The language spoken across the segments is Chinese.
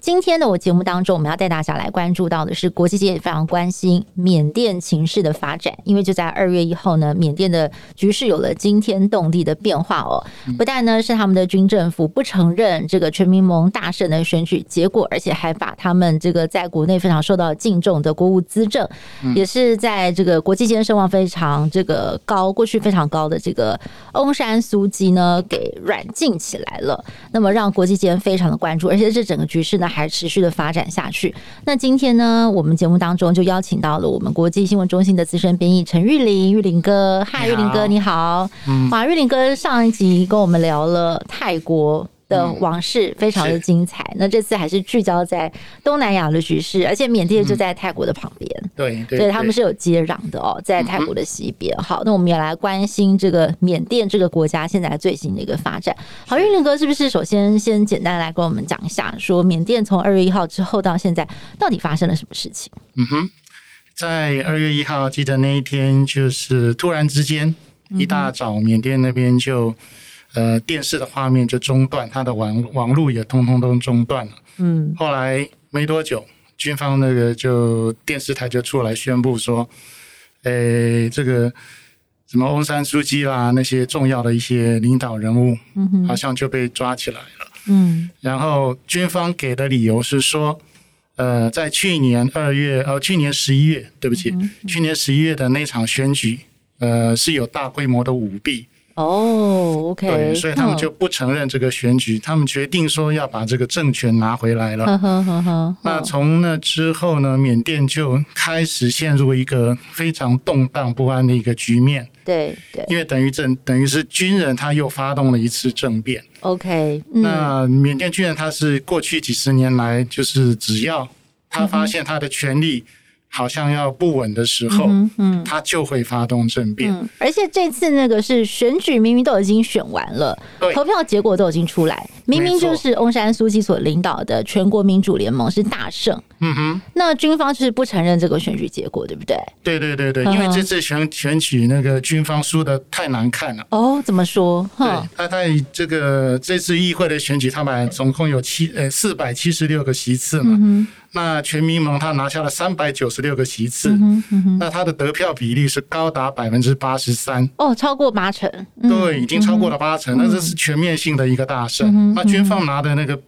今天的我节目当中，我们要带大家来关注到的是国际界也非常关心缅甸情势的发展，因为就在二月一号呢，缅甸的局势有了惊天动地的变化哦。不但呢是他们的军政府不承认这个全民盟大胜的选举结果，而且还把他们这个在国内非常受到敬重的国务资政，也是在这个国际间声望非常这个高，过去非常高的这个翁山苏姬呢给软禁起来了。那么让国际间非常的关注，而且这整个局势呢。还持续的发展下去。那今天呢，我们节目当中就邀请到了我们国际新闻中心的资深编译陈玉林，玉林哥，嗨，玉林哥，你好。嗯，哇，玉林哥上一集跟我们聊了泰国的往事非常的精彩。嗯、那这次还是聚焦在东南亚的局势，而且缅甸就在泰国的旁边，嗯、对，对，对，他们是有接壤的哦，在泰国的西边。嗯、好，那我们也来关心这个缅甸这个国家现在最新的一个发展。好，运林哥是不是首先先简单来跟我们讲一下，说缅甸从二月一号之后到现在到底发生了什么事情？嗯哼，在二月一号，记得那一天就是突然之间一大早，缅甸那边就。呃，电视的画面就中断，他的网网络也通通都中断了。嗯，后来没多久，军方那个就电视台就出来宣布说，诶，这个什么翁山书记啦，那些重要的一些领导人物，嗯，好像就被抓起来了。嗯，然后军方给的理由是说，呃，在去年二月，呃，去年十一月，对不起，嗯、去年十一月的那场选举，呃，是有大规模的舞弊。哦、对，所以他们就不承认这个选举，哦、他们决定说要把这个政权拿回来了。那从那之后呢，缅甸就开始陷入一个非常动荡不安的一个局面。对对，因为等于政等于是军人他又发动了一次政变。OK，、嗯、那缅甸军人他是过去几十年来就是只要他发现他的权力。好像要不稳的时候，嗯，嗯，他就会发动政变，嗯。而且这次那个是选举，明明都已经选完了，投票结果都已经出来，明明就是翁山苏姬所领导的全国民主联盟是大胜。嗯哼，那军方就是不承认这个选举结果，对不对？对对对对，因为这次选选举那个军方输的太难看了。哦，怎么说？对，他在这个这次议会的选举，他们总共有七呃四百七十六个席次嘛。嗯那全民盟他拿下了三百九十六个席次，嗯嗯，那他的得票比例是高达百分之八十三，哦，超过八成，对，已经超过了八成，嗯，那这是全面性的一个大胜，嗯。那军方拿的那个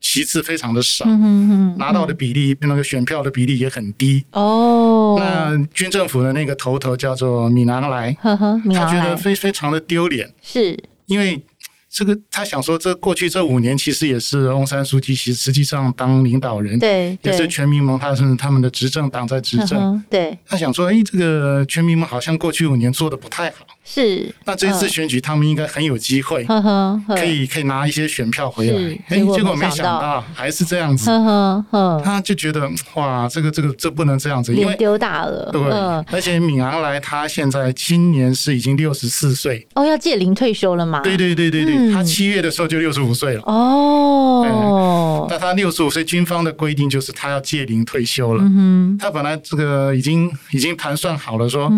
席次非常的少，嗯，拿到的比例那个选票的比例也很低。哦，那军政府的那个头头叫做敏昂莱，呵呵，他觉得非非常的丢脸，是因为。这个他想说，这过去这五年其实也是翁山书记其实实际上当领导人，对，也是全民盟，他是他们的执政党在执政，对。他想说，哎，这个全民盟好像过去五年做的不太好。是，那这一次选举，他们应该很有机会，可以可以拿一些选票回来。哎，结果没想到还是这样子。他就觉得哇，这个这个这不能这样子，因为丢大了。对，而且敏昂莱他现在今年是已经六十四岁。哦，要届龄退休了吗？对对对对对，他七月的时候就六十五岁了。哦，那他六十五岁，军方的规定就是他要届龄退休了。嗯，他本来这个已经已经盘算好了说。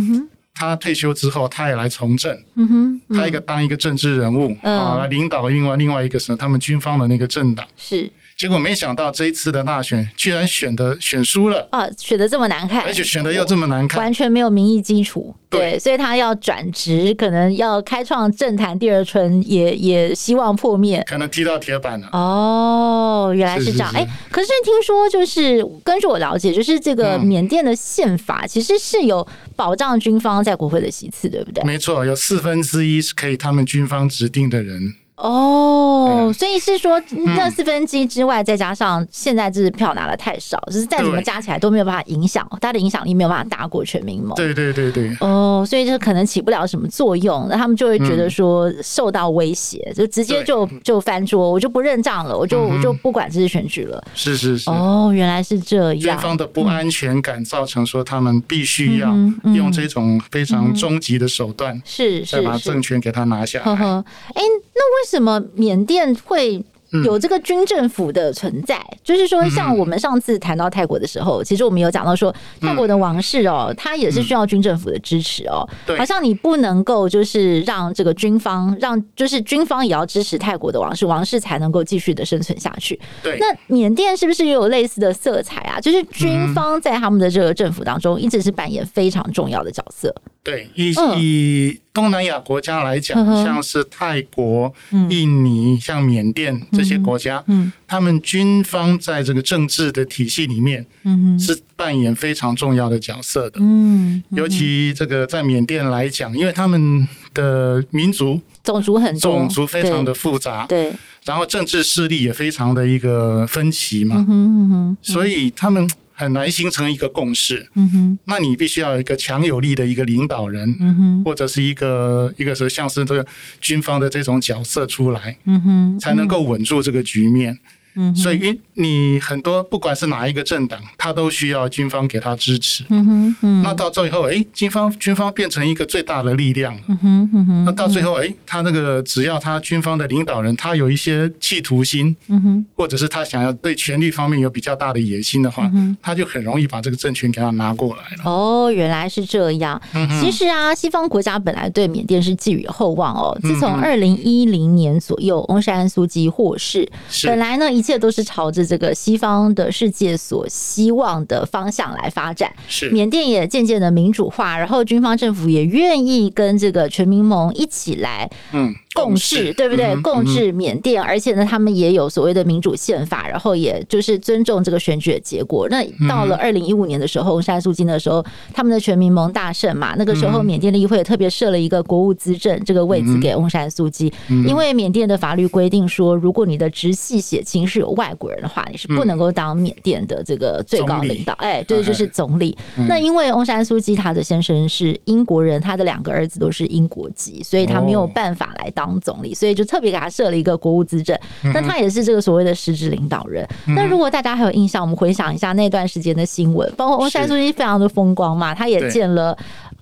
他退休之后，他也来从政。嗯哼，嗯他一个当一个政治人物，嗯、啊，来领导另外另外一个是他们军方的那个政党。是。结果没想到这一次的大选居然选的选输了啊！选的这么难看，而且选的又这么难看，完全没有民意基础。对，所以他要转职，可能要开创政坛第二春，也也希望破灭，可能踢到铁板了。哦，原来是这样。哎、欸，可是听说就是根据我了解，就是这个缅甸的宪法其实是有保障军方在国会的席次，对不对？没错，有四分之一是可以他们军方指定的人。哦，所以是说那四分之一之外，再加上现在就是票拿的太少，就是再怎么加起来都没有办法影响，他的影响力没有办法大过全民盟。对对对对。哦，所以就可能起不了什么作用，那他们就会觉得说受到威胁，就直接就就翻桌，我就不认账了，我就我就不管这次选举了。是是是。哦，原来是这样。军方的不安全感造成说他们必须要用这种非常终极的手段，是是，再把政权给他拿下来。哎，那为什么缅甸会有这个军政府的存在？嗯、就是说，像我们上次谈到泰国的时候，嗯、其实我们有讲到说，泰国的王室哦，嗯、他也是需要军政府的支持哦。好像你不能够就是让这个军方让，就是军方也要支持泰国的王室，王室才能够继续的生存下去。对，那缅甸是不是也有类似的色彩啊？就是军方在他们的这个政府当中，一直是扮演非常重要的角色。对，以以东南亚国家来讲，嗯、像是泰国、印尼、像缅甸这些国家，嗯，他们军方在这个政治的体系里面，嗯，是扮演非常重要的角色的，嗯，尤其这个在缅甸来讲，因为他们的民族种族很种族非常的复杂，对，然后政治势力也非常的一个分歧嘛，嗯嗯，所以他们。很难形成一个共识，嗯哼，那你必须要有一个强有力的一个领导人，嗯哼，或者是一个一个是像是这个军方的这种角色出来，嗯哼，才能够稳住这个局面。嗯，所以你很多不管是哪一个政党，他都需要军方给他支持。嗯哼，嗯，那到最后，哎、欸，军方军方变成一个最大的力量了。嗯哼，嗯哼，那到最后，哎、欸，他那个只要他军方的领导人他有一些企图心，嗯哼，或者是他想要对权力方面有比较大的野心的话，嗯、他就很容易把这个政权给他拿过来了。哦，原来是这样。嗯，其实啊，西方国家本来对缅甸是寄予厚望哦。自从二零一零年左右，翁山苏姬获释，是本来呢一。一切都是朝着这个西方的世界所希望的方向来发展。是，缅甸也渐渐的民主化，然后军方政府也愿意跟这个全民盟一起来，嗯。共治，对不对？嗯、共治缅甸，而且呢，他们也有所谓的民主宪法，然后也就是尊重这个选举的结果。那到了二零一五年的时候，翁山苏金的时候，他们的全民盟大胜嘛，那个时候缅甸的议会也特别设了一个国务资政这个位置给翁山苏姬，因为缅甸的法律规定说，如果你的直系血亲是有外国人的话，你是不能够当缅甸的这个最高领导。哎，对，就是总理。那因为翁山苏姬他的先生是英国人，他的两个儿子都是英国籍，所以他没有办法来当。当总理，所以就特别给他设了一个国务资政，那他也是这个所谓的实质领导人。那如果大家还有印象，我们回想一下那段时间的新闻，包括翁山苏姬非常的风光嘛，他也见了。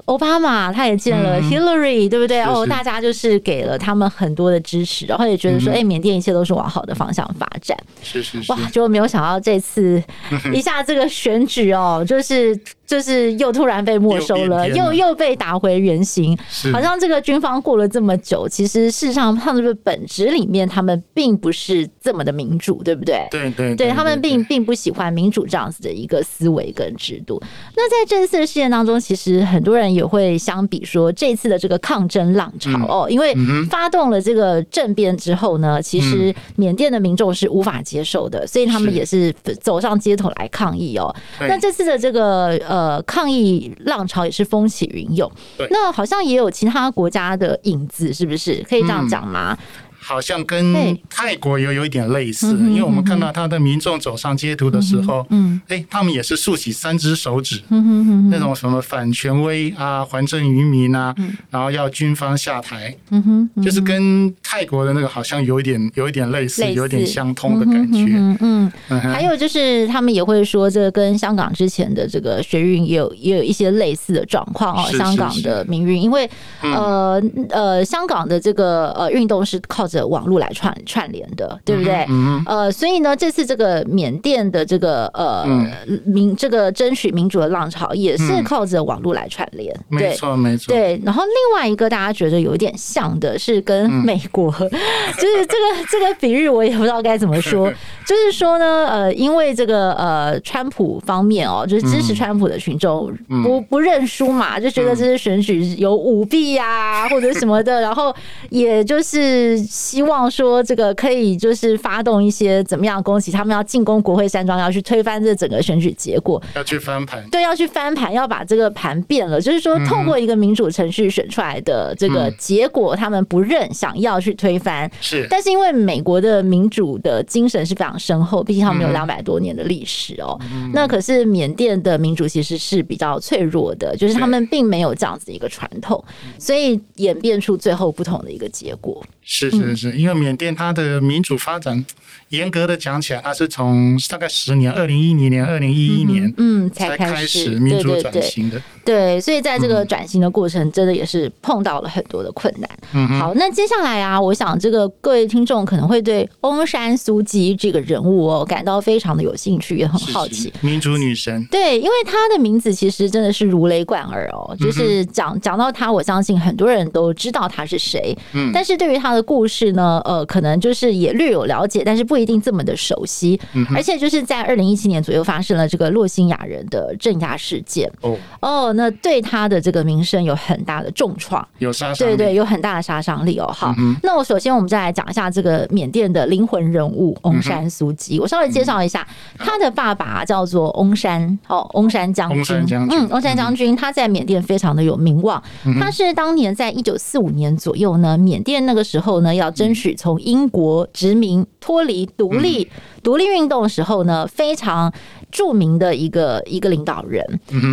奥巴马他也见了 Hillary，、嗯、对不对？哦，大家就是给了他们很多的支持，然后也觉得说，哎、嗯，缅甸一切都是往好的方向发展。是是是，哇，就没有想到这次 一下这个选举哦，就是就是又突然被没收了，又又，又被打回原形。好像这个军方过了这么久，其实事实上他们的本质里面，他们并不是这么的民主，对不对？对对对，对，对，对，他们并并不喜欢民主这样子的一个思维跟制度。那在这次的事件当中，其实很多人。也会相比说，这次的这个抗争浪潮哦，因为发动了这个政变之后呢，其实缅甸的民众是无法接受的，所以他们也是走上街头来抗议哦。那这次的这个呃抗议浪潮也是风起云涌，那好像也有其他国家的影子，是不是？可以这样讲吗？好像跟泰国有有一点类似，因为我们看到他的民众走上街头的时候，嗯，哎，他们也是竖起三只手指，嗯，那种什么反权威啊、还政于民啊，然后要军方下台，嗯哼，就是跟泰国的那个好像有一点有一点类似，有一点相通的感觉，嗯嗯，还有就是他们也会说，这跟香港之前的这个学运也有也有一些类似的状况哦，香港的民运，因为呃呃，香港的这个呃运动是靠。的网络来串串联的，对不对？嗯、呃，所以呢，这次这个缅甸的这个呃、嗯、民这个争取民主的浪潮，也是靠着网络来串联。嗯、没错，没错。对，然后另外一个大家觉得有点像的是跟美国，嗯、就是这个这个比喻，我也不知道该怎么说。就是说呢，呃，因为这个呃，川普方面哦，就是支持川普的群众不不认输嘛，就觉得这次选举有舞弊呀、啊，或者什么的，然后也就是。希望说这个可以就是发动一些怎么样攻击，他们要进攻国会山庄，要去推翻这整个选举结果，要去翻盘，对，要去翻盘，要把这个盘变了，就是说透过一个民主程序选出来的这个结果，他们不认，想要去推翻。是，但是因为美国的民主的精神是非常深厚，毕竟他们有两百多年的历史哦。那可是缅甸的民主其实是比较脆弱的，就是他们并没有这样子的一个传统，所以演变出最后不同的一个结果。是是是，因为缅甸它的民主发展，严格的讲起来，它是从大概十年，二零一零年、二零一一年，嗯，才开始民主转型的。对，所以在这个转型的过程，真的也是碰到了很多的困难。嗯，好，那接下来啊，我想这个各位听众可能会对翁山苏姬这个人物哦感到非常的有兴趣，也很好奇。是是民主女神，对，因为她的名字其实真的是如雷贯耳哦，就是讲讲到她，我相信很多人都知道她是谁。嗯，但是对于她的故事呢，呃，可能就是也略有了解，但是不一定这么的熟悉。嗯，而且就是在二零一七年左右发生了这个洛辛亚人的镇压事件。哦哦，那对他的这个名声有很大的重创，有杀伤力，对对，有很大的杀伤力哦。好，嗯、那我首先我们再来讲一下这个缅甸的灵魂人物翁山苏姬。我稍微介绍一下，他的爸爸叫做翁山，哦，翁山将军，嗯，翁山将军，他在缅甸非常的有名望。他是当年在一九四五年左右呢，缅甸那个时候呢，要争取从英国殖民脱离独立。独立运动的时候呢，非常著名的一个一个领导人。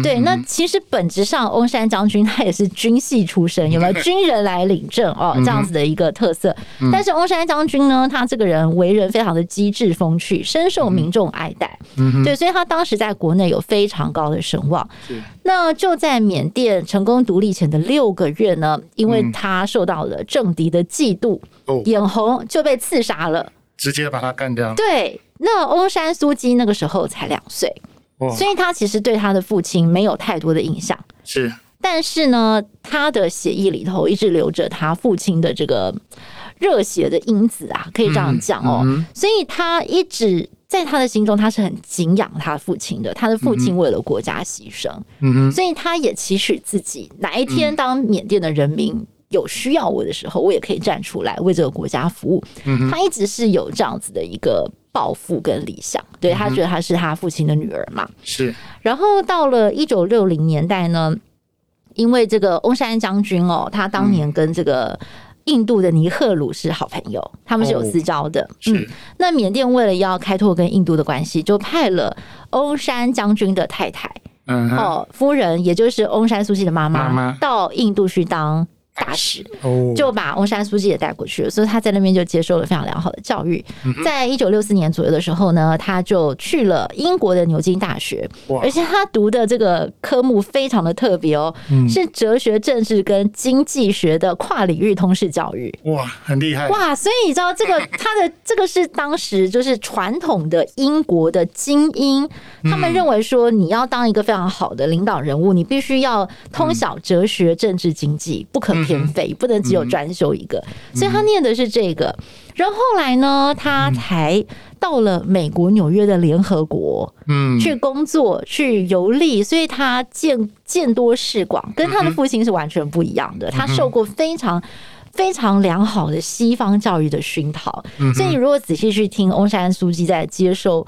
对，那其实本质上，翁山将军他也是军系出身，有没有 军人来领政哦？这样子的一个特色。但是翁山将军呢，他这个人为人非常的机智风趣，深受民众爱戴。对，所以他当时在国内有非常高的声望。那就在缅甸成功独立前的六个月呢，因为他受到了政敌的嫉妒，眼红就被刺杀了。直接把他干掉。对，那翁山苏姬那个时候才两岁，所以他其实对他的父亲没有太多的印象。是，但是呢，他的血液里头一直留着他父亲的这个热血的因子啊，可以这样讲哦。所以他一直在他的心中，他是很敬仰他父亲的。他的父亲为了国家牺牲，嗯，所以他也期许自己哪一天当缅甸的人民。有需要我的时候，我也可以站出来为这个国家服务。嗯、他一直是有这样子的一个抱负跟理想，对，他觉得他是他父亲的女儿嘛。是。然后到了一九六零年代呢，因为这个翁山将军哦，他当年跟这个印度的尼赫鲁是好朋友，他们是有私交的。哦、嗯。那缅甸为了要开拓跟印度的关系，就派了欧山将军的太太，嗯，哦，夫人，也就是翁山苏西的妈妈，到印度去当。大使就把翁山书记也带过去了，所以他在那边就接受了非常良好的教育。在一九六四年左右的时候呢，他就去了英国的牛津大学，而且他读的这个科目非常的特别哦，是哲学、政治跟经济学的跨领域通识教育。哇，很厉害！哇，所以你知道这个他的 这个是当时就是传统的英国的精英，他们认为说你要当一个非常好的领导人物，你必须要通晓哲学、政治、经济，不可。偏废不能只有专修一个，嗯、所以他念的是这个。然后后来呢，他才到了美国纽约的联合国，嗯，去工作去游历，所以他见见多识广，跟他的父亲是完全不一样的。他受过非常。非常良好的西方教育的熏陶，所以你如果仔细去听翁山书记在接受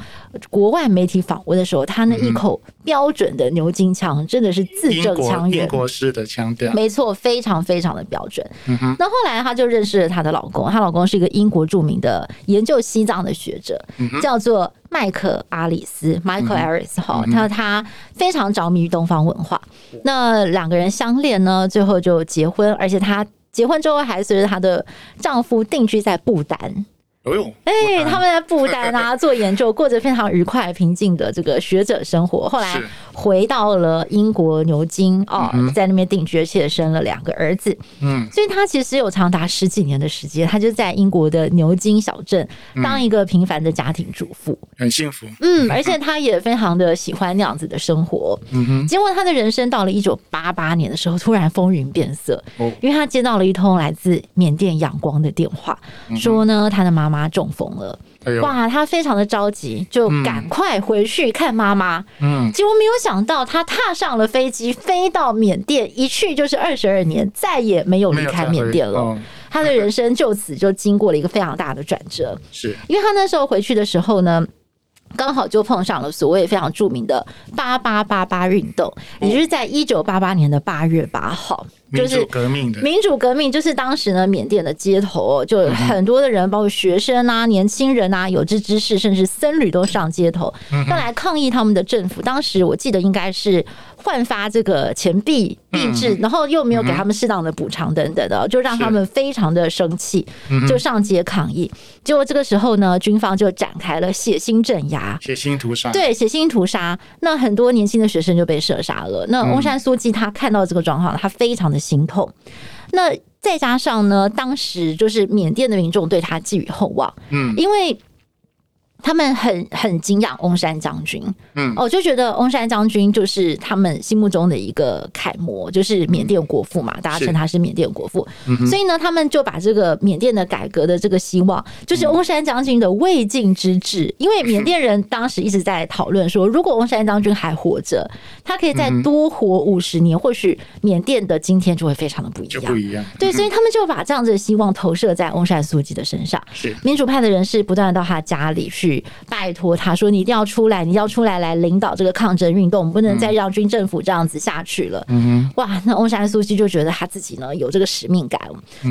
国外媒体访问的时候，他那一口标准的牛津腔真的是字正腔圆，英国式的腔调，没错，非常非常的标准。那后来她就认识了她的老公，她老公是一个英国著名的研究西藏的学者，叫做麦克阿里斯 （Michael Aris）。哈，他他非常着迷于东方文化，那两个人相恋呢，最后就结婚，而且他。结婚之后，还随着她的丈夫定居在不丹。哎呦，哎，他们在不丹啊做研究，过着非常愉快平静的这个学者生活。后来回到了英国牛津哦，在那边定居，而且生了两个儿子。嗯，所以他其实有长达十几年的时间，他就在英国的牛津小镇当一个平凡的家庭主妇，很幸福。嗯，而且他也非常的喜欢那样子的生活。嗯哼，结果他的人生到了一九八八年的时候，突然风云变色，因为他接到了一通来自缅甸仰光的电话，说呢他的妈妈。妈中风了，哇！他非常的着急，就赶快回去看妈妈。嗯，结果没有想到，他踏上了飞机，飞到缅甸，一去就是二十二年，再也没有离开缅甸了。他的人生就此就经过了一个非常大的转折。是因为他那时候回去的时候呢，刚好就碰上了所谓非常著名的八八八八运动，也就是在一九八八年的八月八号。就是民主革命的。民主革命，就是当时呢，缅甸的街头就很多的人，包括学生啊、年轻人啊、有志之士，甚至僧侣都上街头，要来抗议他们的政府。当时我记得应该是换发这个钱币币制，然后又没有给他们适当的补偿等等的，就让他们非常的生气，就上街抗议。结果这个时候呢，军方就展开了血腥镇压、血腥屠杀，对，血腥屠杀。那很多年轻的学生就被射杀了。那翁山苏记他看到这个状况，他非常的心痛，那再加上呢，当时就是缅甸的民众对他寄予厚望，嗯，因为。他们很很敬仰翁山将军，嗯，哦，就觉得翁山将军就是他们心目中的一个楷模，就是缅甸国父嘛，大家称他是缅甸国父，所以呢，他们就把这个缅甸的改革的这个希望，就是翁山将军的未尽之志，因为缅甸人当时一直在讨论说，如果翁山将军还活着，他可以再多活五十年，或许缅甸的今天就会非常的不一样，不一样，对，所以他们就把这样子的希望投射在翁山苏姬的身上，是。民主派的人士不断到他家里去。拜托他说：“你一定要出来，你要出来来领导这个抗争运动，我们不能再让军政府这样子下去了。”嗯哇，那翁山苏姬就觉得他自己呢有这个使命感，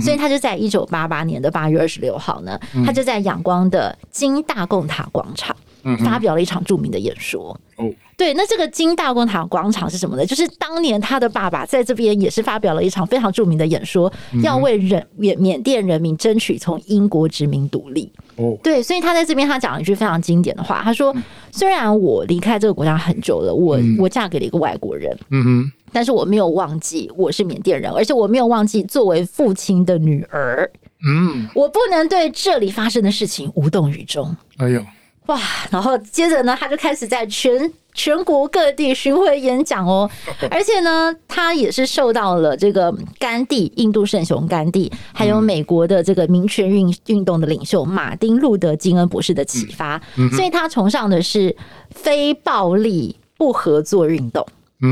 所以他就在一九八八年的八月二十六号呢，他就在仰光的金大贡塔广场发表了一场著名的演说。哦。对，那这个金大公塔广场是什么呢？就是当年他的爸爸在这边也是发表了一场非常著名的演说，要为人缅缅甸人民争取从英国殖民独立。哦，对，所以他在这边他讲了一句非常经典的话，他说：“虽然我离开这个国家很久了，我我嫁给了一个外国人，嗯哼，但是我没有忘记我是缅甸人，而且我没有忘记作为父亲的女儿，嗯，我不能对这里发生的事情无动于衷。”哎呦。哇，然后接着呢，他就开始在全全国各地巡回演讲哦，而且呢，他也是受到了这个甘地、印度圣雄甘地，还有美国的这个民权运运动的领袖马丁路德金恩博士的启发，所以他崇尚的是非暴力不合作运动，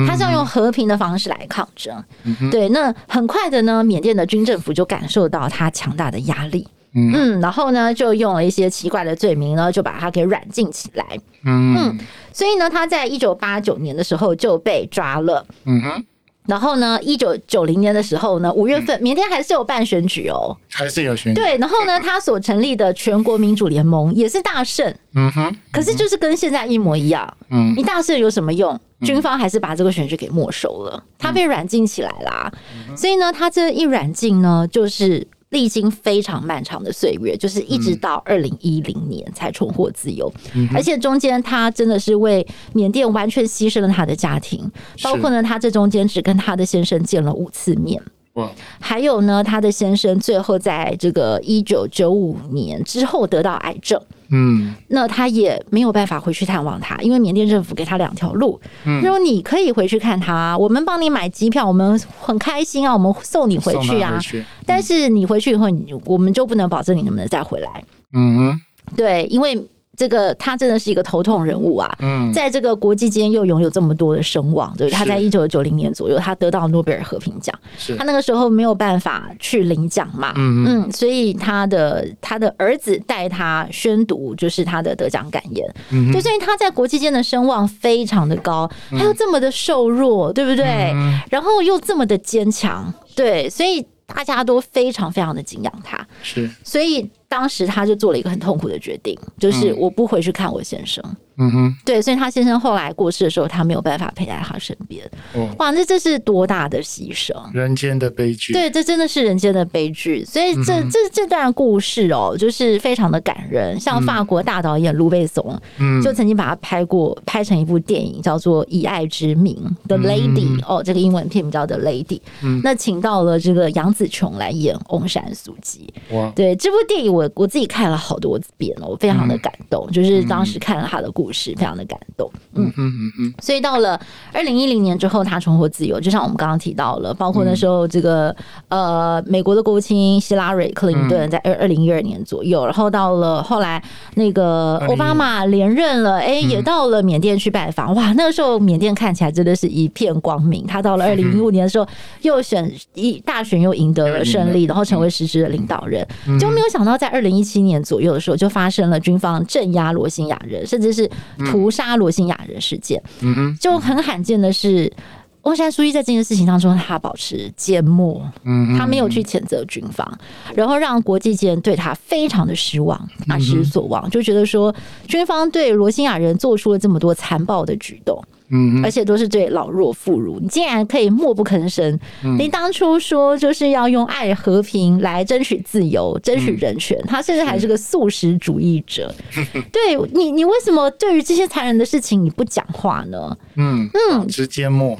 他是要用和平的方式来抗争。对，那很快的呢，缅甸的军政府就感受到他强大的压力。嗯，然后呢，就用了一些奇怪的罪名呢，就把他给软禁起来。嗯嗯，所以呢，他在一九八九年的时候就被抓了。嗯哼，然后呢，一九九零年的时候呢，五月份，缅甸还是有办选举哦，还是有选举。对，然后呢，他所成立的全国民主联盟也是大胜。嗯哼，可是就是跟现在一模一样。嗯，你大胜有什么用？军方还是把这个选举给没收了，他被软禁起来啦。所以呢，他这一软禁呢，就是。历经非常漫长的岁月，就是一直到二零一零年才重获自由，嗯、而且中间他真的是为缅甸完全牺牲了他的家庭，包括呢，他这中间只跟他的先生见了五次面。还有呢，他的先生最后在这个一九九五年之后得到癌症，嗯，那他也没有办法回去探望他，因为缅甸政府给他两条路，嗯，说你可以回去看他，我们帮你买机票，我们很开心啊，我们送你回去啊，去。嗯、但是你回去以后，你我们就不能保证你能不能再回来，嗯哼，对，因为。这个他真的是一个头痛人物啊！嗯，在这个国际间又拥有这么多的声望，对，他在一九九零年左右，他得到诺贝尔和平奖。是，他那个时候没有办法去领奖嘛，嗯嗯，所以他的他的儿子带他宣读，就是他的得奖感言。嗯，就所以他在国际间的声望非常的高，他又这么的瘦弱，对不对？然后又这么的坚强，对，所以大家都非常非常的敬仰他。是，所以。当时他就做了一个很痛苦的决定，就是我不回去看我先生。嗯哼，对，所以他先生后来过世的时候，他没有办法陪在他身边。哦，哇，那这是多大的牺牲！人间的悲剧。对，这真的是人间的悲剧。所以这这这段故事哦，就是非常的感人。像法国大导演卢贝松，嗯，就曾经把它拍过，拍成一部电影，叫做《以爱之名》The Lady。哦，这个英文片名叫 The Lady。嗯，那请到了这个杨紫琼来演翁山苏姬。哇，对，这部电影我我自己看了好多遍了，我非常的感动，嗯、就是当时看了他的故事，嗯、非常的感动。嗯。嗯嗯嗯。所以到了二零一零年之后，他重获自由，就像我们刚刚提到了，包括那时候这个、嗯、呃美国的国务卿希拉蕊克林顿在二二零一二年左右，然后到了后来那个奥巴马连任了，哎，也到了缅甸去拜访，哇，那个时候缅甸看起来真的是一片光明。他到了二零一五年的时候，又选一大选又赢得了胜利，然后成为实质的领导人，就没有想到在二零一七年左右的时候，就发生了军方镇压罗兴亚人，甚至是屠杀罗兴亚人事件。嗯就很罕见的是，翁山苏姬在这件事情当中，他保持缄默，嗯他没有去谴责军方，然后让国际间对他非常的失望，大失所望，就觉得说军方对罗兴亚人做出了这么多残暴的举动。嗯，而且都是对老弱妇孺，你竟然可以默不吭声。嗯、你当初说就是要用爱和平来争取自由、争取人权，嗯、他甚至还是个素食主义者。对你，你为什么对于这些残忍的事情你不讲话呢？嗯嗯，直接默。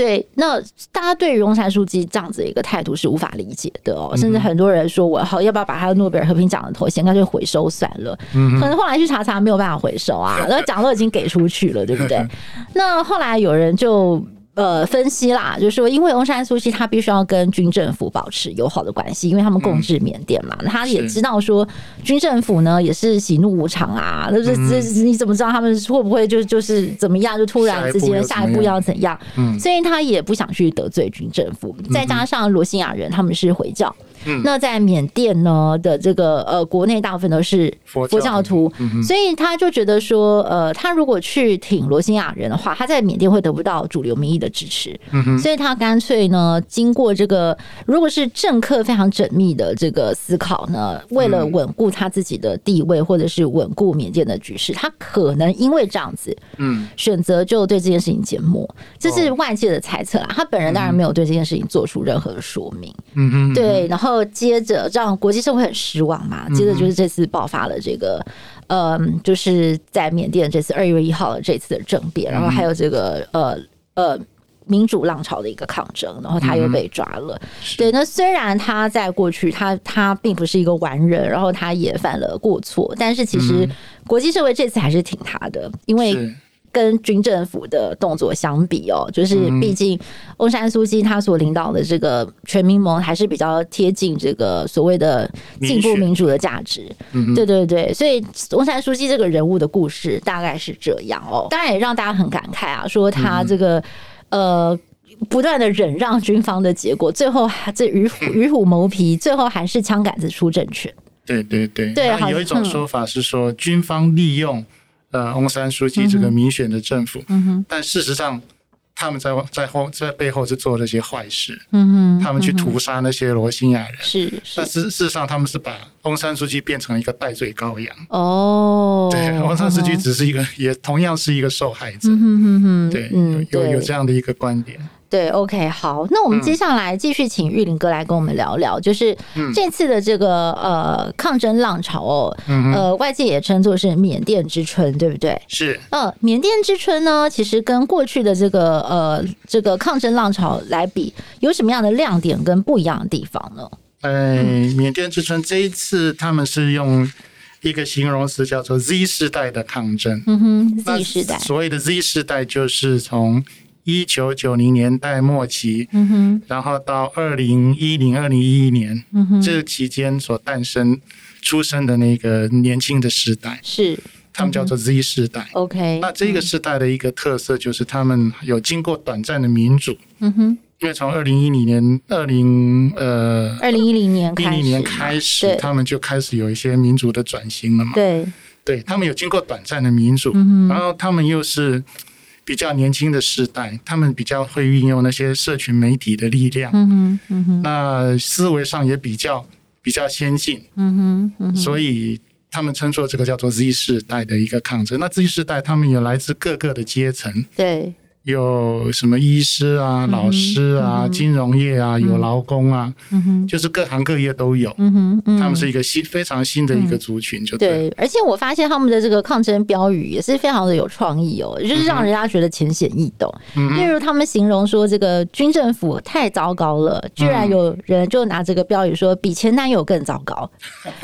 对，那大家对于翁山书记这样子一个态度是无法理解的哦，甚至很多人说，我好要不要把他的诺贝尔和平奖的头衔干脆回收算了？嗯，可能后来去查查没有办法回收啊，那奖都已经给出去了，对不对？那后来有人就。呃，分析啦，就是说，因为翁山苏姬他必须要跟军政府保持友好的关系，因为他们共治缅甸嘛，嗯、他也知道说军政府呢也是喜怒无常啊，那这这你怎么知道他们会不会就就是怎么样，就突然之间下一步要怎样？嗯，所以他也不想去得罪军政府，嗯、再加上罗兴亚人他们是回教。嗯、那在缅甸呢的这个呃国内大部分都是佛教徒，嗯、所以他就觉得说呃他如果去挺罗兴亚人的话，他在缅甸会得不到主流民意的支持，嗯、哼。所以他干脆呢经过这个如果是政客非常缜密的这个思考呢，为了稳固他自己的地位或者是稳固缅甸的局势，他可能因为这样子，嗯，选择就对这件事情缄默，这是外界的猜测啦。他本人当然没有对这件事情做出任何的说明，嗯哼，对，然后。然后接着让国际社会很失望嘛，接着就是这次爆发了这个，嗯、呃，就是在缅甸这次二月一号的这次的政变，然后还有这个呃呃民主浪潮的一个抗争，然后他又被抓了。嗯、对，那虽然他在过去他他并不是一个完人，然后他也犯了过错，但是其实国际社会这次还是挺他的，因为。跟军政府的动作相比哦，就是毕竟翁山苏姬他所领导的这个全民盟还是比较贴近这个所谓的进步民主的价值。对对对，所以翁山苏姬这个人物的故事大概是这样哦。当然也让大家很感慨啊，说他这个呃不断的忍让军方的结果，最后还这与虎与虎谋皮，最后还是枪杆子出政权。对对对，对，有一种说法是说军方利用。呃，翁山书记这个民选的政府，嗯哼，但事实上他们在在后在背后是做了些坏事，嗯哼，他们去屠杀那些罗兴亚人，是是，但事事实上他们是把翁山书记变成了一个戴罪羔羊，哦，对，翁山书记只是一个，也同样是一个受害者，嗯哼哼，对，有有这样的一个观点。对，OK，好，那我们接下来继续请玉林哥来跟我们聊聊，嗯、就是这次的这个呃抗争浪潮哦，嗯、呃，外界也称作是缅甸之春，对不对？是，呃，缅甸之春呢，其实跟过去的这个呃这个抗争浪潮来比，有什么样的亮点跟不一样的地方呢？呃，缅甸之春这一次他们是用一个形容词叫做 Z 世代的抗争，嗯哼，Z 世代，所谓的 Z 世代就是从。一九九零年代末期，嗯哼，然后到二零一零、二零一一年，嗯哼，这期间所诞生、出生的那个年轻的时代，是。他们叫做 Z 世代。OK，那这个时代的一个特色就是他们有经过短暂的民主，嗯哼，因为从二零一零年、二零呃二零一零年一零年开始，他们就开始有一些民主的转型了嘛。对，对他们有经过短暂的民主，嗯，然后他们又是。比较年轻的世代，他们比较会运用那些社群媒体的力量，嗯哼，嗯哼，那思维上也比较比较先进，嗯哼，嗯哼，所以他们称作这个叫做 Z 世代的一个抗争。那 Z 世代他们也来自各个的阶层，对，有什么医师啊、老师啊、金融业啊，有劳工啊，就是各行各业都有。他们是一个新非常新的一个族群，就对。而且我发现他们的这个抗争标语也是非常的有创意哦，就是让人家觉得浅显易懂。例如他们形容说这个军政府太糟糕了，居然有人就拿这个标语说比前男友更糟糕，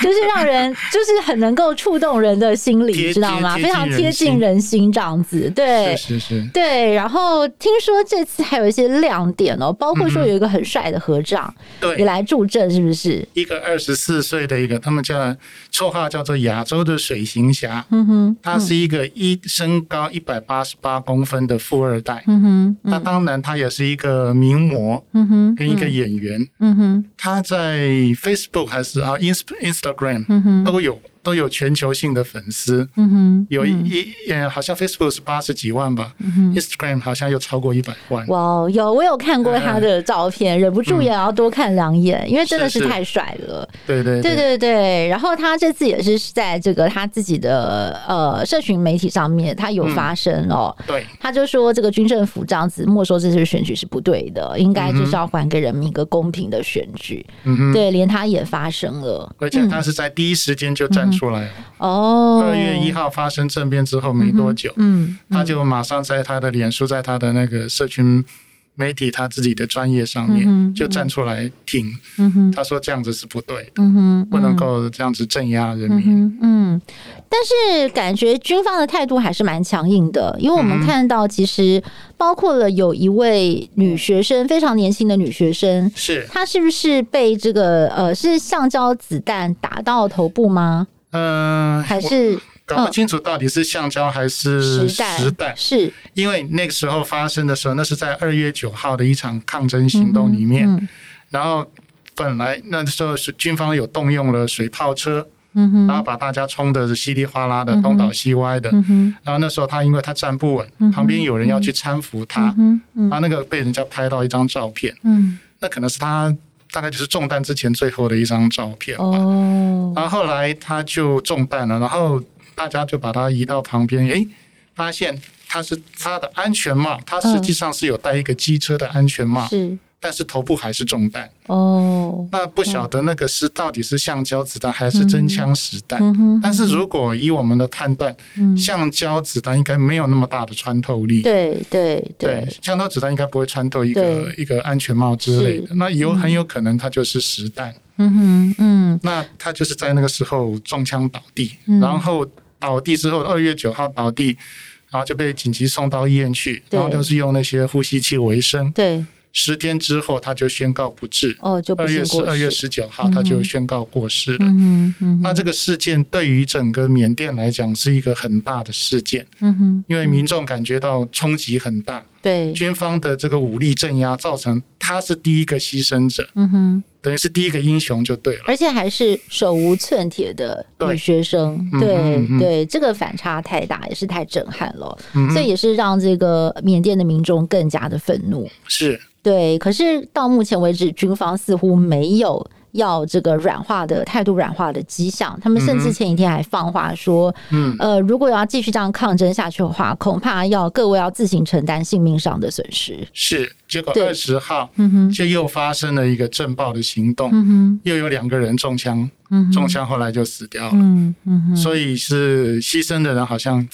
就是让人就是很能够触动人的心理，知道吗？非常贴近人心这样子。对，是是是。对，然后听说这次还有一些亮点哦，包括说有一个很帅的合照，对，你来助阵是不是？一个二十四岁的一个，他们叫绰号叫做亚洲的水行侠，嗯哼，他是一个一身高一百八十八公分的富二代，嗯哼，那当然他也是一个名模，嗯哼，跟一个演员，嗯哼，他在 Facebook 还是啊 Inst Instagram，嗯哼，都有。都有全球性的粉丝，嗯哼，有一呃，好像 Facebook 是八十几万吧，，Instagram 好像又超过一百万。哇，有我有看过他的照片，忍不住也要多看两眼，因为真的是太帅了。对对对对对。然后他这次也是在这个他自己的呃社群媒体上面，他有发声哦。对，他就说这个军政府这样子没收这次选举是不对的，应该就是要还给人民一个公平的选举。嗯哼，对，连他也发声了，而且他是在第一时间就站。出来哦！二月一号发生政变之后没多久，嗯，他就马上在他的脸书，在他的那个社群媒体，他自己的专业上面就站出来挺。他说这样子是不对的，不能够这样子镇压人民。嗯，但是感觉军方的态度还是蛮强硬的，因为我们看到其实包括了有一位女学生，非常年轻的女学生，是她是不是被这个呃是橡胶子弹打到头部吗？嗯，还是搞不清楚到底是橡胶还是实弹，是。因为那个时候发生的时候，那是在二月九号的一场抗争行动里面，然后本来那时候是军方有动用了水炮车，然后把大家冲的是稀里哗啦的东倒西歪的，然后那时候他因为他站不稳，旁边有人要去搀扶他，然后那个被人家拍到一张照片，那可能是他。大概就是中弹之前最后的一张照片吧。哦。然后后来他就中弹了，然后大家就把他移到旁边，诶，发现他是他的安全帽，他实际上是有戴一个机车的安全帽。是。但是头部还是中弹哦，那不晓得那个是到底是橡胶子弹还是真枪实弹？但是如果以我们的判断，嗯、橡胶子弹应该没有那么大的穿透力。对对对，对，橡胶子弹应该不会穿透一个一个安全帽之类的。那有很有可能它就是实弹。嗯哼嗯，那他就是在那个时候中枪倒地，嗯、然后倒地之后，二月九号倒地，然后就被紧急送到医院去，然后就是用那些呼吸器维生。对。十天之后，他就宣告不治。哦，就二月十二月十九号，他就宣告过世了。嗯嗯，那这个事件对于整个缅甸来讲是一个很大的事件。嗯哼，因为民众感觉到冲击很大。对，军方的这个武力镇压，造成他是第一个牺牲者。嗯哼，等于是第一个英雄就对了。而且还是手无寸铁的女学生。对对，这个反差太大，也是太震撼了。所以也是让这个缅甸的民众更加的愤怒。是。对，可是到目前为止，军方似乎没有要这个软化的态度软化的迹象。他们甚至前一天还放话说，嗯，呃，如果要继续这样抗争下去的话，恐怕要各位要自行承担性命上的损失。是，结果二十号，嗯哼，就又发生了一个震爆的行动，嗯哼，又有两个人中枪，嗯，中枪后来就死掉了，嗯嗯哼，所以是牺牲的人好像。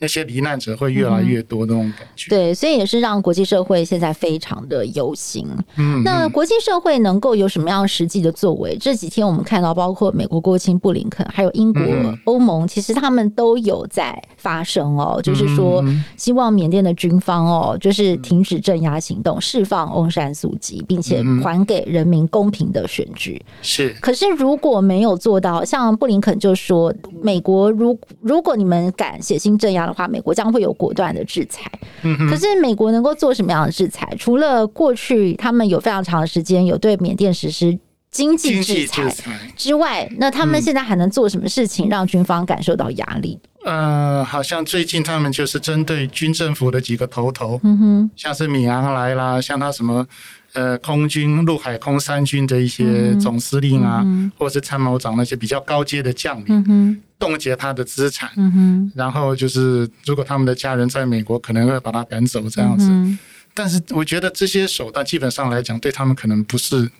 那些罹难者会越来越多的那种感觉，嗯，对，所以也是让国际社会现在非常的忧心。嗯，那国际社会能够有什么样实际的作为？这几天我们看到，包括美国国务卿布林肯，还有英国、欧盟，其实他们都有在发声哦，就是说希望缅甸的军方哦，就是停止镇压行动，释放翁山苏姬，并且还给人民公平的选举。是，可是如果没有做到，像布林肯就说，美国如如果你们敢血腥镇压，的话，美国将会有果断的制裁。嗯，可是美国能够做什么样的制裁？除了过去他们有非常长的时间有对缅甸实施经济制裁之外，那他们现在还能做什么事情让军方感受到压力？呃，好像最近他们就是针对军政府的几个头头，嗯哼，像是米昂莱啦，像他什么呃空军、陆海空三军的一些总司令啊，嗯、或者是参谋长那些比较高阶的将领，嗯哼冻结他的资产，嗯哼，然后就是如果他们的家人在美国，可能会把他赶走这样子。嗯、但是我觉得这些手段基本上来讲，对他们可能不是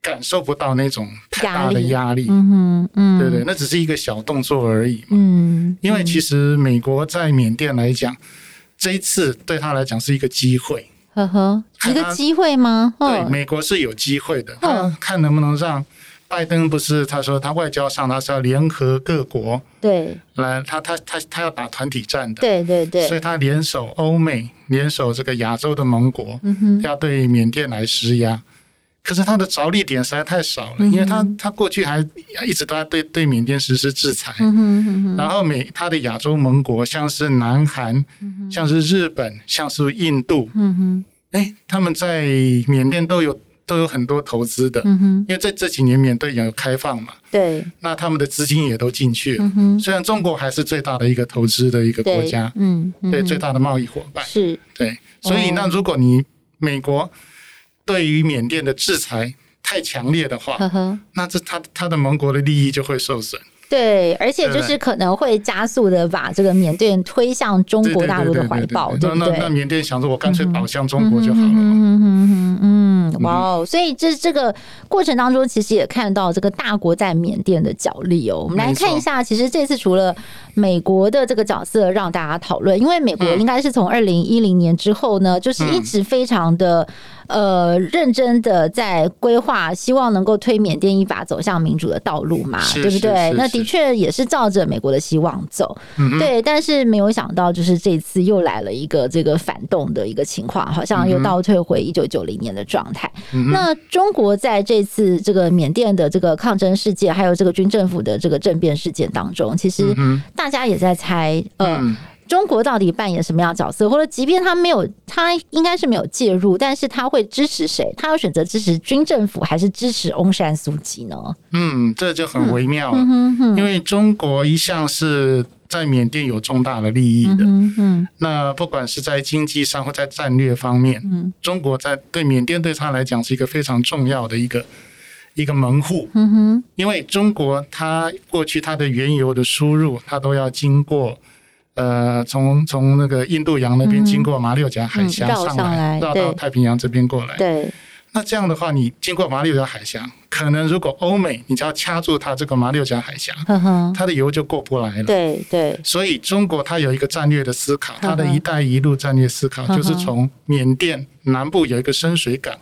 感受不到那种太大的压力。嗯哼，嗯，对对，那只是一个小动作而已。嗯，因为其实美国在缅甸来讲，这一次对他来讲是一个机会。呵呵，一个机会吗？对，美国是有机会的。他看能不能让。拜登不是他说他外交上他是要联合各国，对，来他他他他要打团体战的，对对对，所以他联手欧美，联手这个亚洲的盟国，嗯，要对缅甸来施压。可是他的着力点实在太少了，因为他他过去还一直都在对对缅甸实施制裁，然后美他的亚洲盟国像是南韩，像是日本，像是印度，哎，他们在缅甸都有。都有很多投资的，嗯哼，因为在这几年缅甸有开放嘛，对，那他们的资金也都进去了。嗯，虽然中国还是最大的一个投资的一个国家，嗯，对，最大的贸易伙伴是，对，所以那如果你美国对于缅甸的制裁太强烈的话，那这他他的盟国的利益就会受损。对，而且就是可能会加速的把这个缅甸推向中国大陆的怀抱，对不对？那那缅甸想着我干脆倒向中国就好了嘛。嗯嗯嗯嗯，哇哦！所以这这个过程当中，其实也看到这个大国在缅甸的角力哦。我们来看一下，其实这次除了美国的这个角色让大家讨论，因为美国应该是从二零一零年之后呢，就是一直非常的。呃，认真的在规划，希望能够推缅甸一把走向民主的道路嘛，对不对？那的确也是照着美国的希望走，嗯、对。但是没有想到，就是这次又来了一个这个反动的一个情况，好像又倒退回一九九零年的状态。嗯、那中国在这次这个缅甸的这个抗争事件，还有这个军政府的这个政变事件当中，其实大家也在猜，呃。嗯中国到底扮演什么样的角色？或者，即便他没有，他应该是没有介入，但是他会支持谁？他要选择支持军政府，还是支持翁山苏姬呢？嗯，这就很微妙因为中国一向是在缅甸有重大的利益的。嗯，嗯那不管是在经济上或在战略方面，嗯，中国在对缅甸对他来讲是一个非常重要的一个一个门户。嗯哼，因为中国它过去它的原油的输入，它都要经过。呃，从从那个印度洋那边经过马六甲海峡上来，绕到太平洋这边过来。对，那这样的话，你经过马六甲海峡，可能如果欧美，你只要掐住它这个马六甲海峡，它的油就过不来了。对对。所以中国它有一个战略的思考，它的一带一路战略思考就是从缅甸南部有一个深水港，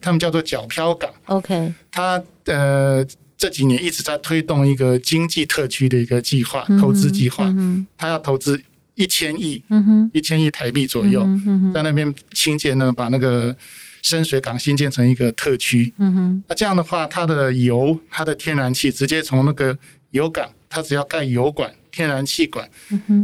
他们叫做皎漂港。OK，它呃。这几年一直在推动一个经济特区的一个计划，投资计划。他要投资一千亿，一千亿台币左右，在那边清建呢，把那个深水港新建成一个特区。那这样的话，它的油、它的天然气直接从那个油港，它只要盖油管、天然气管，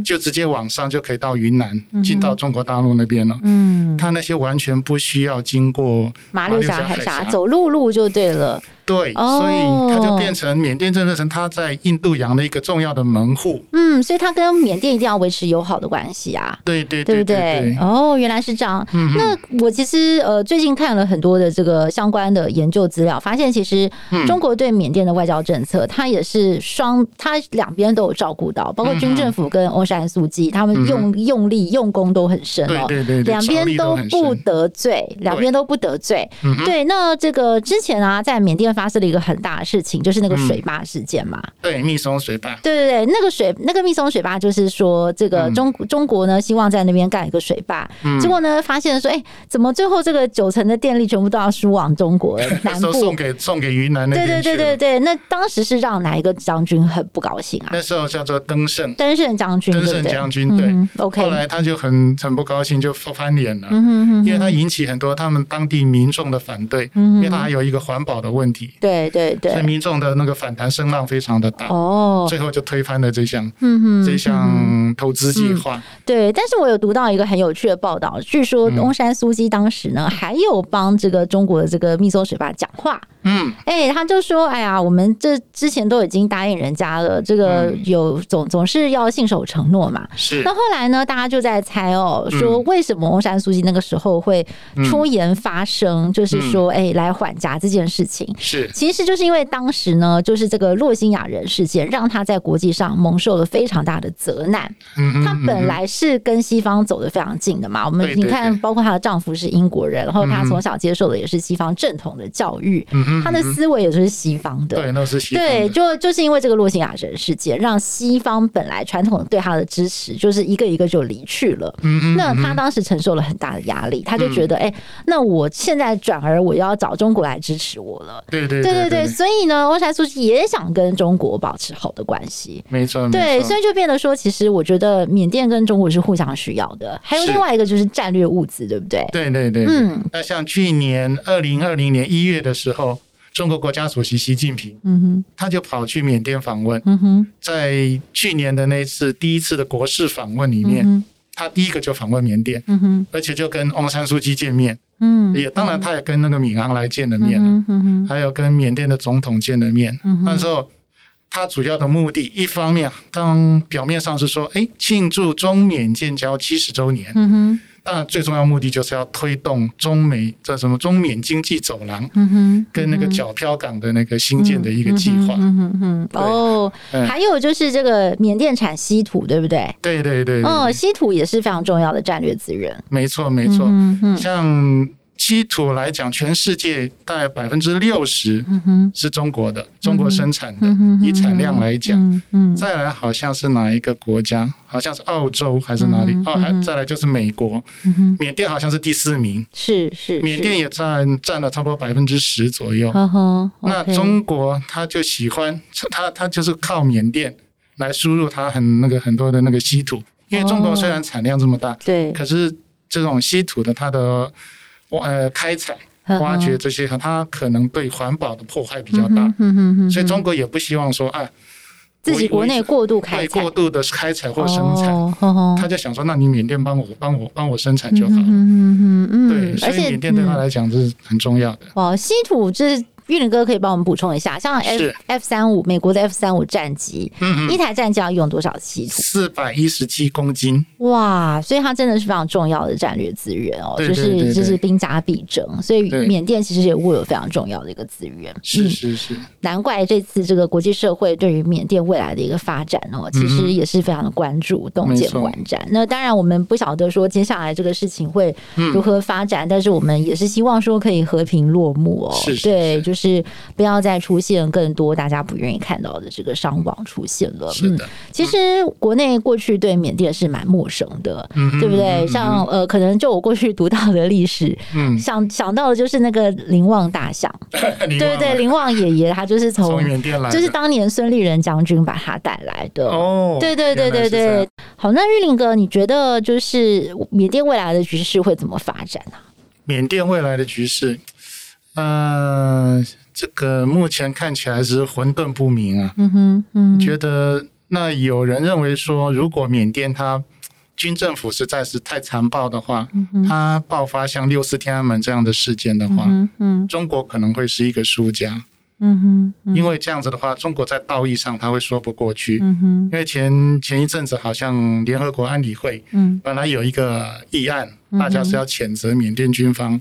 就直接往上就可以到云南，进到中国大陆那边了。嗯它那些完全不需要经过马六甲海峡，走陆路就对了。对，所以它就变成缅甸政策层，它在印度洋的一个重要的门户。嗯，所以它跟缅甸一定要维持友好的关系啊。对对对，对不对？哦，原来是这样。嗯、那我其实呃最近看了很多的这个相关的研究资料，发现其实中国对缅甸的外交政策，它也是双，它两边都有照顾到，包括军政府跟欧山素季，他们用用力用功都很深哦。对对对，两边都不得罪，两边都不得罪。对，那这个之前啊，在缅甸。发生了一个很大的事情，就是那个水坝事件嘛。对，密松水坝。对对对，那个水，那个密松水坝，就是说，这个中中国呢，希望在那边盖一个水坝，结果呢，发现说，哎，怎么最后这个九成的电力全部都要输往中国 南部，送给送给云南那边？对对对对对，那当时是让哪一个将军很不高兴啊？那时候叫做登盛，登盛将军，登盛将军对。OK，后来他就很很不高兴，就翻脸了，因为他引起很多他们当地民众的反对，因为他还有一个环保的问题。对对对，所以民众的那个反弹声浪非常的大哦，最后就推翻了这项嗯哼这项投资计划。对，但是我有读到一个很有趣的报道，据说东山苏姬当时呢还有帮这个中国的这个密宗水坝讲话。嗯，哎，他就说，哎呀，我们这之前都已经答应人家了，这个有总总是要信守承诺嘛。是。那后来呢，大家就在猜哦，说为什么翁山苏姬那个时候会出言发声，就是说，哎，来缓颊这件事情。是。其实就是因为当时呢，就是这个洛辛亚人事件，让他在国际上蒙受了非常大的责难。他本来是跟西方走得非常近的嘛。我们你看，包括她的丈夫是英国人，然后她从小接受的也是西方正统的教育，她的思维也是西方的。对，那是西方。对，就就是因为这个洛辛亚人事件，让西方本来传统对他的支持，就是一个一个就离去了。那他当时承受了很大的压力，他就觉得，哎，那我现在转而我要找中国来支持我了。对对对对对，所以呢，翁山苏姬也想跟中国保持好的关系。没错，对，所以就变得说，其实我觉得缅甸跟中国是互相需要的。还有另外一个就是战略物资，对不对？对对对，嗯。那像去年二零二零年一月的时候，中国国家主席习近平，嗯哼，他就跑去缅甸访问，嗯哼，在去年的那次第一次的国事访问里面，他第一个就访问缅甸，嗯哼，而且就跟翁山书记见面。嗯，也当然，他也跟那个敏昂莱见了面，嗯哼，还有跟缅甸的总统见了面。那时候，他主要的目的，一方面，当表面上是说，哎，庆祝中缅建交七十周年。嗯哼。当然，最重要目的就是要推动中美这什么中缅经济走廊，嗯哼，跟那个角漂港的那个新建的一个计划。嗯哼哼。哦，还有就是这个缅甸产稀土，对不对？对对对。哦，稀土也是非常重要的战略资源。没错没错。嗯哼。像。稀土来讲，全世界大概百分之六十是中国的，中国生产的。以产量来讲，再来好像是哪一个国家？好像是澳洲还是哪里？哦，还再来就是美国。缅甸好像是第四名，是是。缅甸也占占了差不多百分之十左右。那中国他就喜欢他，他就是靠缅甸来输入他很那个很多的那个稀土，因为中国虽然产量这么大，对，可是这种稀土的它的。呃，开采、挖掘这些，它可能对环保的破坏比较大，所以中国也不希望说啊，自己国内过度开采、过度的开采或生产，他就想说，那你缅甸帮我、帮我、帮我生产就好了。嗯嗯嗯，对，所以缅甸对他来讲是很重要的。哦，稀土这。玉林哥可以帮我们补充一下，像 F F 三五美国的 F 三五战机，嗯，一台战机要用多少稀土？四百一十七公斤。哇，所以它真的是非常重要的战略资源哦，就是就是兵家必争，所以缅甸其实也握有非常重要的一个资源。是是是，难怪这次这个国际社会对于缅甸未来的一个发展哦，其实也是非常的关注，洞见观瞻。那当然我们不晓得说接下来这个事情会如何发展，但是我们也是希望说可以和平落幕哦。对，就。是不要再出现更多大家不愿意看到的这个伤亡出现了。是的，其实国内过去对缅甸是蛮陌生的，对不对？像呃，可能就我过去读到的历史，嗯想想到的就是那个林旺大象，对对对，林旺爷爷他就是从缅甸来，就是当年孙立人将军把他带来的。哦，对对对对对。好，那玉林哥，你觉得就是缅甸未来的局势会怎么发展呢？缅甸未来的局势。呃，这个目前看起来是混沌不明啊。嗯哼，嗯，觉得那有人认为说，如果缅甸它军政府实在是太残暴的话，嗯，它爆发像六四天安门这样的事件的话，嗯哼，中国可能会是一个输家。嗯哼，嗯，因为这样子的话，中国在道义上他会说不过去。嗯哼，因为前前一阵子好像联合国安理会，嗯，本来有一个议案，大家是要谴责缅甸军方。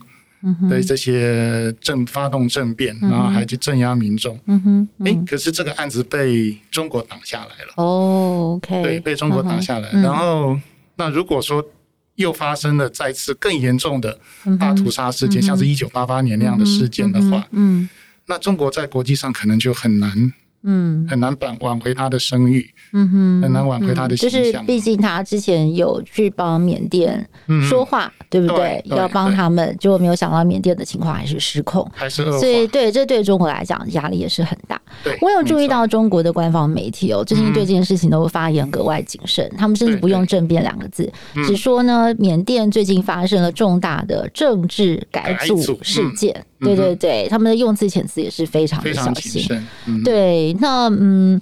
对这些政发动政变，然后还去镇压民众。嗯哼，哎，可是这个案子被中国挡下来了。哦，OK，对，被中国挡下来。然后，那如果说又发生了再次更严重的大屠杀事件，像是一九八八年那样的事件的话，嗯，那中国在国际上可能就很难。嗯，很难挽挽回他的声誉，嗯哼，很难挽回他的形象。就是毕竟他之前有去帮缅甸说话，对不对？要帮他们，结果没有想到缅甸的情况还是失控，还是恶化。所以，对，这对中国来讲压力也是很大。我有注意到中国的官方媒体哦，最近对这件事情都发言格外谨慎，他们甚至不用政变两个字，只说呢，缅甸最近发生了重大的政治改组事件。对对对，他们的用字遣词也是非常的小心。对。那嗯，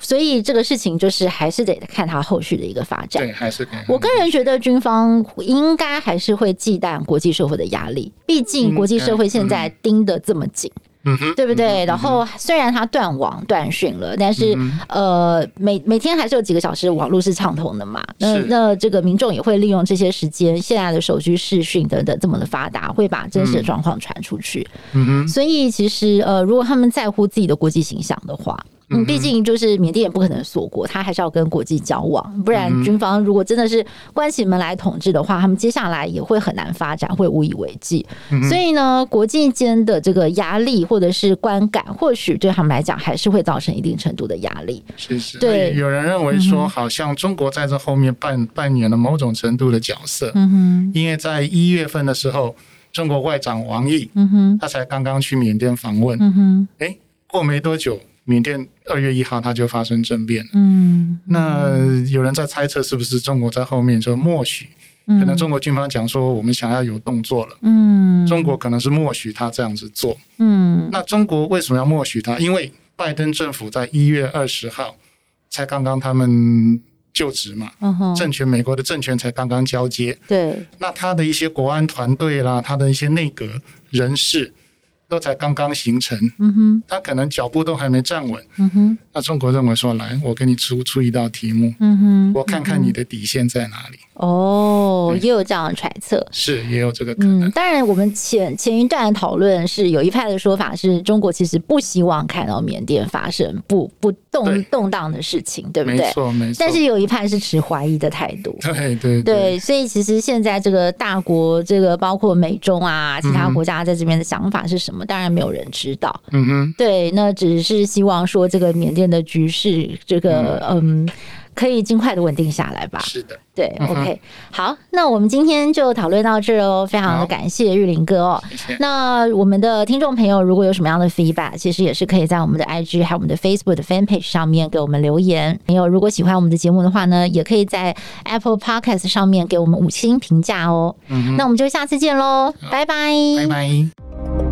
所以这个事情就是还是得看他后续的一个发展。对，还是我个人觉得军方应该还是会忌惮国际社会的压力，毕竟国际社会现在盯得这么紧。嗯哼，对不对？然后虽然它断网断讯了，但是呃，每每天还是有几个小时网络是畅通的嘛。那那这个民众也会利用这些时间，现在的手机视讯等等这么的发达，会把真实的状况传出去。嗯哼，所以其实呃，如果他们在乎自己的国际形象的话。嗯，毕竟就是缅甸也不可能锁国，他还是要跟国际交往，不然军方如果真的是关起门来统治的话，他们接下来也会很难发展，会无以为继。所以呢，国际间的这个压力或者是观感，或许对他们来讲还是会造成一定程度的压力。是是，对，有人认为说，好像中国在这后面扮扮演了某种程度的角色。嗯哼，因为在一月份的时候，中国外长王毅，嗯哼，他才刚刚去缅甸访问。嗯哼，哎，过没多久。缅甸二月一号，它就发生政变了。嗯，那有人在猜测，是不是中国在后面就默许？可能中国军方讲说，我们想要有动作了。嗯，中国可能是默许他这样子做。嗯，那中国为什么要默许他？因为拜登政府在一月二十号才刚刚他们就职嘛。政权，美国的政权才刚刚交接。对，那他的一些国安团队啦，他的一些内阁人士。都才刚刚形成，嗯哼，他可能脚步都还没站稳，嗯哼。那中国认为说，来，我给你出出一道题目，嗯哼，我看看你的底线在哪里。哦，也有这样的揣测，是也有这个可能。嗯，当然，我们前前一段讨论是有一派的说法是中国其实不希望看到缅甸发生不不动动荡的事情，对不对？没错，没错。但是有一派是持怀疑的态度，对对对。所以其实现在这个大国，这个包括美中啊，其他国家在这边的想法是什么？当然没有人知道。嗯哼，对，那只是希望说这个缅甸的局势，这个嗯。嗯可以尽快的稳定下来吧。是的，对，OK，好，那我们今天就讨论到这儿哦。非常的感谢玉林哥哦。谢谢。那我们的听众朋友如果有什么样的 feedback，其实也是可以在我们的 IG 还有我们的 Facebook 的 Fan Page 上面给我们留言。朋友如果喜欢我们的节目的话呢，也可以在 Apple Podcast 上面给我们五星评价哦。嗯，那我们就下次见喽，拜拜，拜拜。